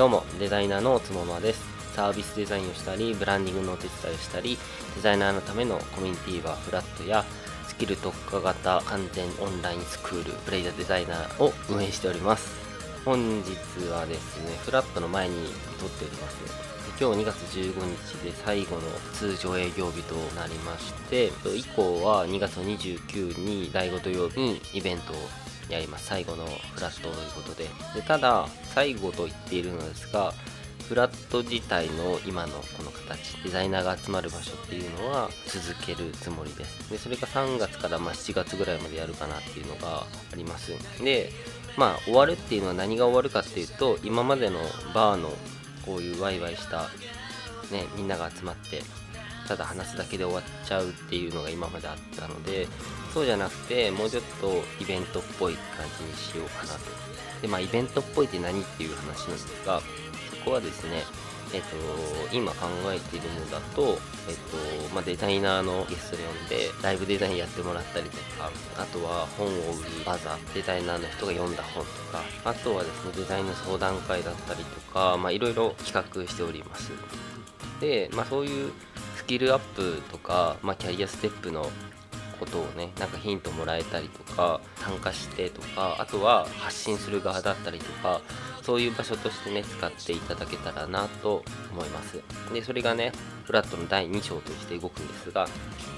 どうもデザイナーのつもまです。サービスデザインをしたりブランディングのお手伝いをしたりデザイナーのためのコミュニティはフラットやスキル特化型完全オンラインスクールプレイザーデザイナーを運営しております。本日はですねフラットの前に撮っております。今日2月15日で最後の通常営業日となりまして以降は2月29日に第5土曜日にイベントをやります最後のフラットということで。でただ最後と言っているのですがフラット自体の今のこの形デザイナーが集まる場所っていうのは続けるつもりです。でそれが3月からま7月ぐらいまでやるかなっていうのがあります。でまあ終わるっていうのは何が終わるかっていうと今までのバーのこういうワイワイしたねみんなが集まってただ話すだけで終わっちゃうっていうのが今まであったのでそうじゃなくてもうちょっとイベントっぽい感じにしようかなと。でまあイベントっぽいって何っていう話なんですがそこはですねえっと、今考えているのだと、えっとまあ、デザイナーのゲストで呼んでライブデザインやってもらったりとかあとは本を売るバザーデザイナーの人が読んだ本とかあとはですねデザインの相談会だったりとかいろいろ企画しております。で、まあ、そういうキルアップとか、まあ、キャリアステップのことをねなんかヒントもらえたりとか参加してとかあとは発信する側だったりとかそういう場所としてね使っていただけたらなと思います。でそれがねフラットの第2章として動くんですが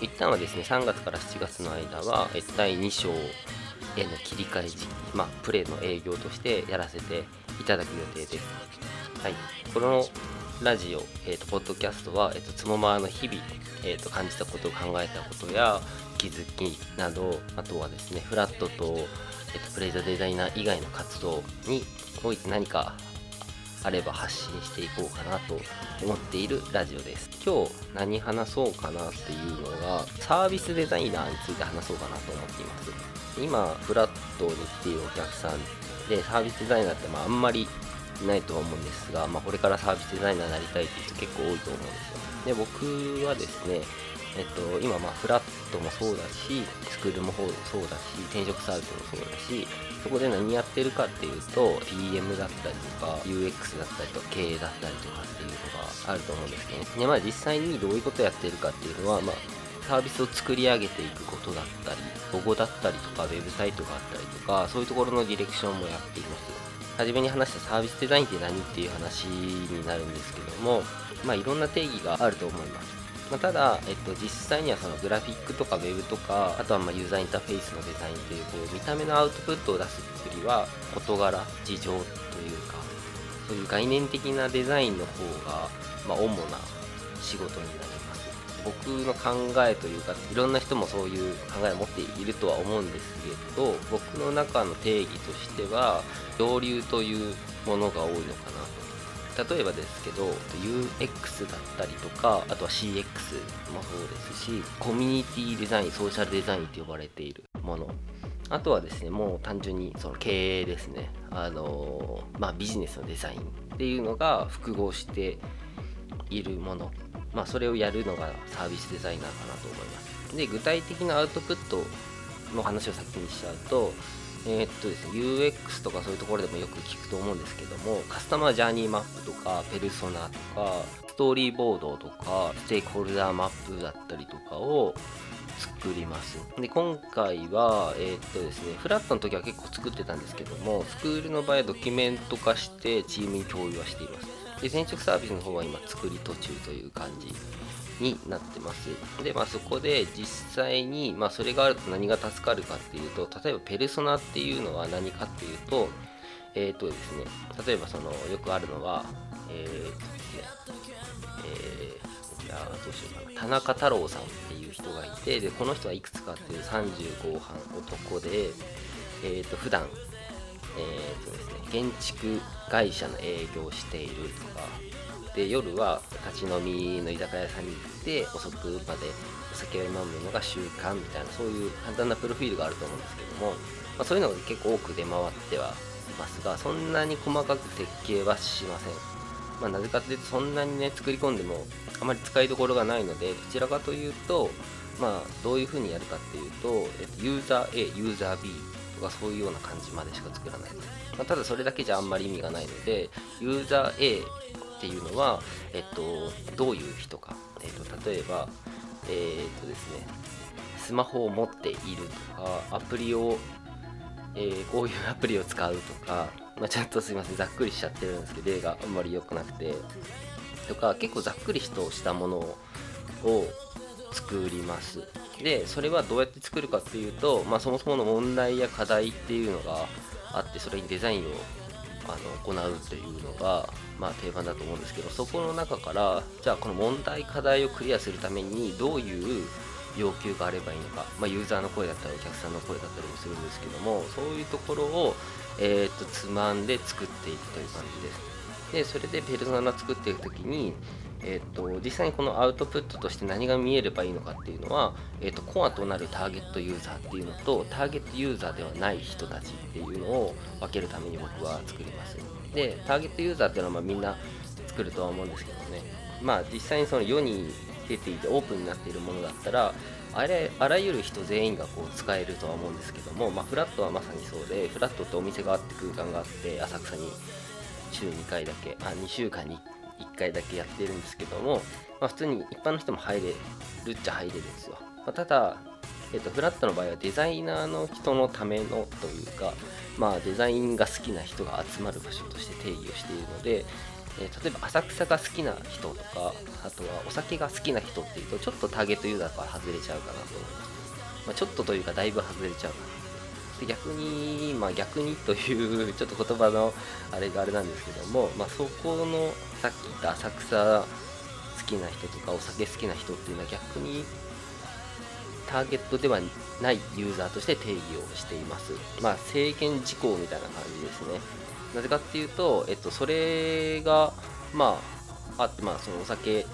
一旦はですね3月から7月の間は第2章への切り替え時期まあプレイの営業としてやらせていただく予定です。はい。このラジオ、えーと、ポッドキャストは、えーと、つもまの日々、えーと、感じたことを考えたことや気づきなどあとはですねフラットと,、えー、とプレイザーデザイナー以外の活動において何かあれば発信していこうかなと思っているラジオです。今日何話そうかなっていうのがサービスデザイナーについて話そうかなと思っています。今フラットに来ているお客さんでサービスデザイナーってまああんまりないと思うんですが、まあ、これからサービスデザイナーになりたいっていう人結構多いと思うんですよ。で僕はですねえっと、今まあフラットもそうだしスクールもそうだし転職サービスもそうだしそこで何やってるかっていうと PM だったりとか UX だったりとか経営だったりとかっていうのがあると思うんですけど、ね、でまあ実際にどういうことやってるかっていうのはまあサービスを作り上げていくことだったりロゴだったりとかウェブサイトがあったりとかそういうところのディレクションもやっています。初めに話したサービスデザインって何っていう話になるんですけども、まあ、いろんな定義があると思います。まあ、ただ、えっと、実際にはそのグラフィックとかウェブとか、あとはまユーザーインターフェースのデザインというこう見た目のアウトプットを出すっていうよりは、事柄、事情というか、そういう概念的なデザインの方が、ま、主な仕事になります。僕の考えというか、いろんな人もそういう考えを持っているとは思うんですけど、僕の中の定義としては、上流というものが多いのかなと。例えばですけど UX だったりとかあとは CX もそうですしコミュニティデザインソーシャルデザインと呼ばれているもの。あとはですねもう単純にその経営ですね。あのまあビジネスのデザインっていうのが複合しているもの。まあそれをやるのがサービスデザイナーかなと思いますで具体的なアウトプットの話を先にしちゃうとえー、っとですね、UX とかそういうところでもよく聞くと思うんですけども、カスタマージャーニーマップとか、ペルソナとか、ストーリーボードとか、ステークホルダーマップだったりとかを作ります。で、今回は、えー、っとですね、フラットの時は結構作ってたんですけども、スクールの場合はドキュメント化してチームに共有はしています。で、転職サービスの方は今作り途中という感じになってます。で、まあ、そこで実際に、まあ、それがあると何が助かるかっていうと、例えばペルソナっていうのは何かっていうと、えっ、ー、とですね、例えばその、よくあるのは、えー、とね、えー、じゃあどうしようかな、田中太郎さんっていう人がいて、で、この人はいくつかっていう30後半男で、えっ、ー、と、普段、えっ、とですね、建築会社の営業しているとか、で夜は立ち飲みの居酒屋さんに行って遅くまでお酒を飲むのが習慣みたいなそういう簡単なプロフィールがあると思うんですけども、まあ、そういうのが結構多く出回ってはいますがそんなに細かく設計はしません、まあ、なぜかというとそんなにね作り込んでもあまり使いどころがないのでどちらかというとまあどういうふうにやるかっていうと、えっと、ユーザー A ユーザー B ととかそういうような感じまでしか作らない、まあ、ただそれだけじゃあんまり意味がないのでユーザー A っていうのは、えっと、どういう人か、えっと、例えば、えー、っとですね、スマホを持っているとか、アプリを、えー、こういうアプリを使うとか、まあ、ちょっとすいません、ざっくりしちゃってるんですけど、例があんまり良くなくて、とか、結構ざっくりとしたものを作ります。で、それはどうやって作るかっていうと、まあ、そもそもの問題や課題っていうのがあって、それにデザインをあの行うというのが、まあ、定番だと思うんですけどそこの中からじゃあこの問題課題をクリアするためにどういう要求があればいいのか、まあ、ユーザーの声だったりお客さんの声だったりもするんですけどもそういうところを、えー、っとつまんで作っていくという感じです。でそれでペルソナ作っていく時にえーと、実際にこのアウトプットとして何が見えればいいのかっていうのは、えーと、コアとなるターゲットユーザーっていうのとターゲットユーザーではない人たちっていうのを分けるために僕は作ります。でターゲットユーザーっていうのはまみんな作るとは思うんですけどね。まあ実際にその世に出ていてオープンになっているものだったらあれあらゆる人全員がこう使えるとは思うんですけども、まあ、フラットはまさにそうでフラットってお店があって空間があって浅草に週2回だけあ2週間に1回だけやってるんですけども、まあ、普通に一般の人も入れるっちゃ入れるんですよ、まあ、ただ、えーと、フラットの場合はデザイナーの人のためのというか、まあ、デザインが好きな人が集まる場所として定義をしているので、えー、例えば浅草が好きな人とかあとはお酒が好きな人っていうとちょっとターゲットユーザーから外れちゃうかなと思います、まあ、ちょっとというかだいぶ外れちゃうかなで逆に、まあ、逆にというちょっと言葉のあれがあれなんですけども、まあ、そこのさっき言った浅草好きな人とかお酒好きな人っていうのは逆にターゲットではないユーザーとして定義をしています。まあ、制限事項みたいな感じですね。なぜかっていうと、えっと、それが、まあ、あって、まあ、そのお酒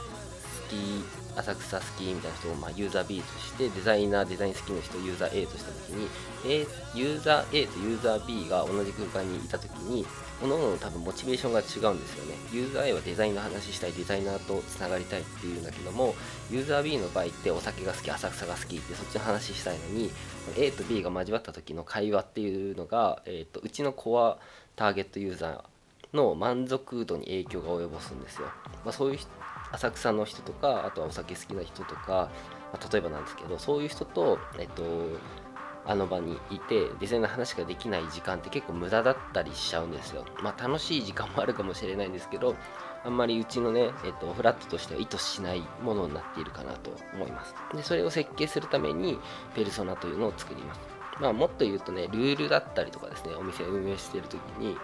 好き浅草好きみたいな人を、まあ、ユーザー B としてデザイナーデザイン好きな人ユーザー A とした時に A ユーザー A とユーザー B が同じ空間にいた時に各々多分モチベーションが違うんですよね。ユーザー A はデザインの話したいデザイナーとつながりたいっていうんだけどもユーザー B の場合ってお酒が好き浅草が好きってそっちの話したいのに A と B が交わった時の会話っていうのが、えーと、うちのコアターゲットユーザーの満足度に影響が及ぼすんですよ、まあ、そういう浅草の人とかあとはお酒好きな人とか、まあ、例えばなんですけどそういう人と、えっと、あの場にいてデザインの話ができない時間って結構無駄だったりしちゃうんですよ。まあ楽しい時間もあるかもしれないんですけどあんまりうちのね、えっと、フラットとしては意図しないものになっているかなと思います。でそれを設計するためにペルソナというのを作ります。まあもっと言うとねルールだったりとかですねお店を運営している時に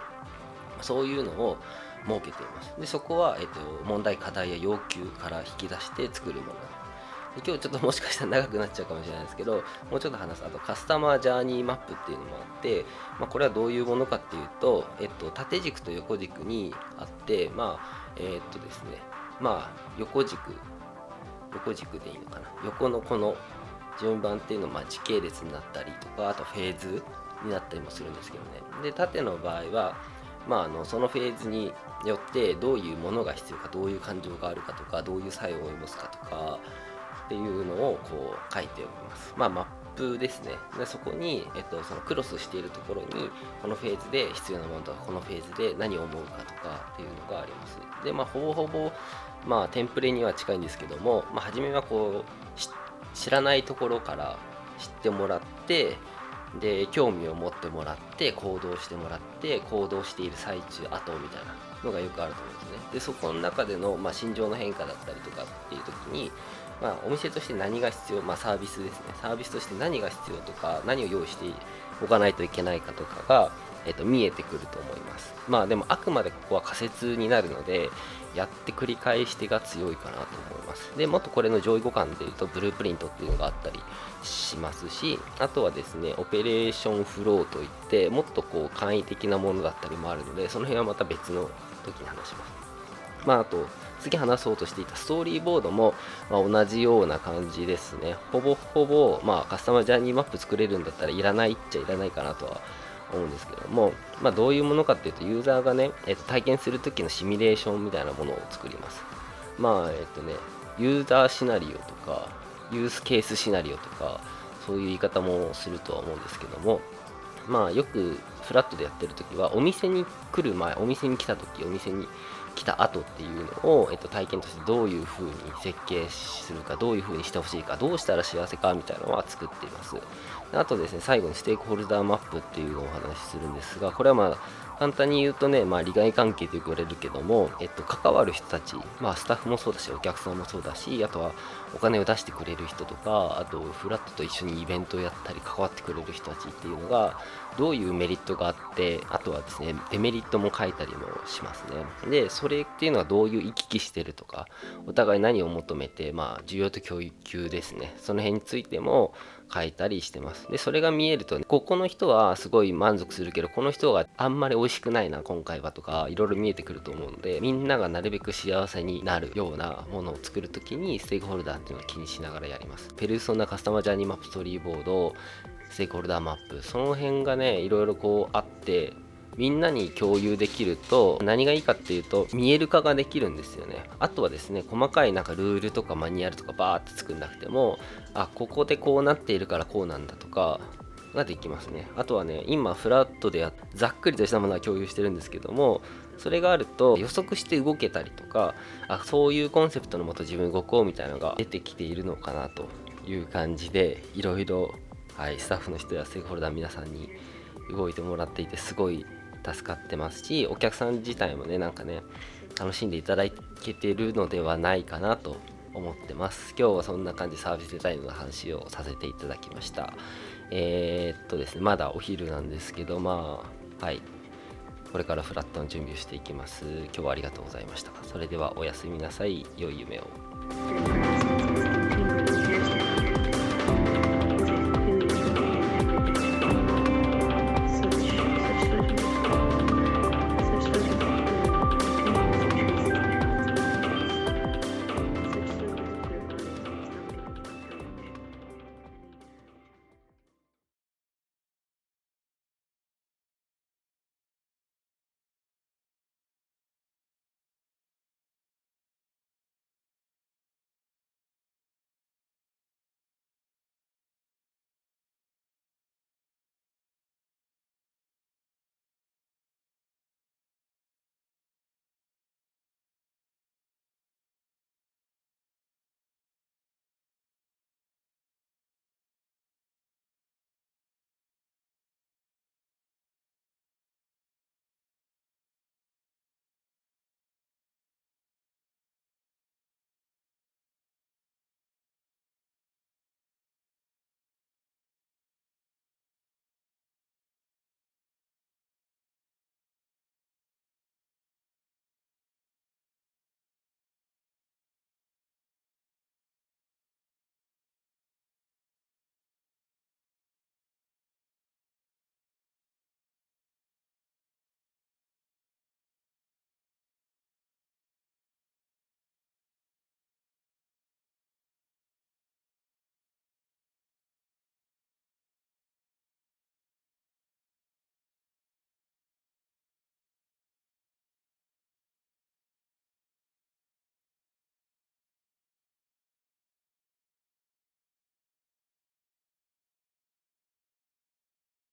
そういうのを設けています。でそこは、えっと、問題、課題や要求から引き出して作るもの。で今日ちょっともしかしたら長くなっちゃうかもしれないですけど、もうちょっと話す。あとカスタマージャーニーマップっていうのもあって、まあ、これはどういうものかっていうと、えっと、縦軸と横軸にあって、まあ、え、っとですね、まあ、横軸、横軸でいいのかな。横のこの順番っていうのはま時系列になったりとか、あとフェーズになったりもするんですけどね。で、縦の場合は、まあ、あのそのフェーズによってどういうものが必要かどういう感情があるかとかどういう作用を及ぼすかとかっていうのをこう書いております。まあ、マップですね。でそこに、えっと、そのクロスしているところにこのフェーズで必要なものとかこのフェーズで何を思うかとかっていうのがあります。でまあほぼほぼまあテンプレには近いんですけども、まあ、初めはこう知らないところから知ってもらってで興味を持ってもらって行動してもらって行動している最中後みたいなのがよくあると思うんですね。でそこの中での、まあ、心情の変化だったりとかっていう時に、まあ、お店として何が必要、まあ、サービスですね。サービスとして何が必要とか何を用意しておかないといけないかとかが、えっと、見えてくると思います。まあでもあくまでここは仮説になるのでやって繰り返してが強いかなと思います。でもっとこれの上位互換でいうとブループリントっていうのがあったりしますしあとはですねオペレーションフローといってもっとこう簡易的なものだったりもあるのでその辺はまた別の時に話します。まああと次話そうとしていたストーリーボードも、ま、同じような感じですね。ほぼほぼ、まあ、カスタマージャーニーマップ作れるんだったらいらないっちゃいらないかなとは思うんですけども、まあ、どういうものかっていうとユーザーがね、えっと、体験する時のシミュレーションみたいなものを作ります。まあえっとねユーザーシナリオとかユースケースシナリオとかそういう言い方もするとは思うんですけどもまあよくフラットでやってる時はお店に来る前お店に来た時お店に来た後っていうのを、えっと、体験としてどういう風に設計するかどういう風にしてほしいかどうしたら幸せかみたいなのは作っています。あとですね最後にステークホルダーマップっていうのをお話しするんですがこれはまあ簡単に言うとね、まあ、利害関係と言われるけども、えっと、関わる人たち、まあ、スタッフもそうだし、お客さんもそうだし、あとはお金を出してくれる人とか、あと、フラットと一緒にイベントをやったり、関わってくれる人たちっていうのが、どういうメリットがあって、あとはですね、デメリットも書いたりもしますね。で、それっていうのはどういう行き来してるとか、お互い何を求めて、まあ、需要と供給ですね、その辺についても、書いたりしてます。で、それが見えるとね、ここの人はすごい満足するけど、この人があんまり美味しくないな、今回はとか、いろいろ見えてくると思うので、みんながなるべく幸せになるようなものを作るときに、ステークホルダーっていうのを気にしながらやります。ペルソナカスタマージャーニーマップストーリーボード、ステークホルダーマップ、その辺がね、いろいろこうあって、みんなに共有できると何がいいかっていうと見える化ができるんですよね。あとはですね細かいなんかルールとかマニュアルとかバーって作んなくてもあここでこうなっているからこうなんだとかができますね。あとはね今フラットでざっくりとしたものは共有してるんですけどもそれがあると予測して動けたりとかあそういうコンセプトのもと自分動こうみたいなのが出てきているのかなという感じでいろいろはいスタッフの人やステークホルダー皆さんに動いてもらっていてすごい助かってますしお客さん自体もねなんかね楽しんでいただけてるのではないかなと思ってます。今日はそんな感じサービスデザインの話をさせていただきました。えー、っとですねまだお昼なんですけどまあはい。これからフラットの準備をしていきます。今日はありがとうございました。それではおやすみなさい。良い夢を。